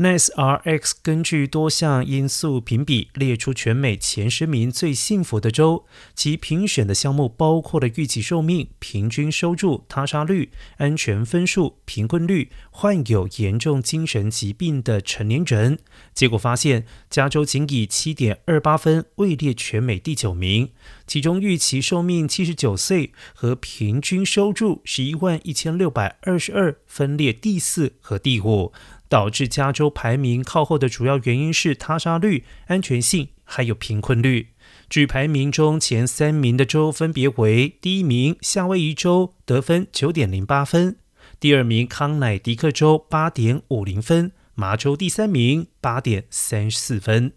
NASRX 根据多项因素评比，列出全美前十名最幸福的州。其评选的项目包括了预期寿命、平均收入、他杀率、安全分数、贫困率、患有严重精神疾病的成年人。结果发现，加州仅以七点二八分位列全美第九名，其中预期寿命七十九岁和平均收入十一万一千六百二十二分列第四和第五。导致加州排名靠后的主要原因是他杀率、安全性还有贫困率。据排名中前三名的州分别为：第一名夏威夷州得分九点零八分，第二名康乃狄克州八点五零分，麻州第三名八点三四分。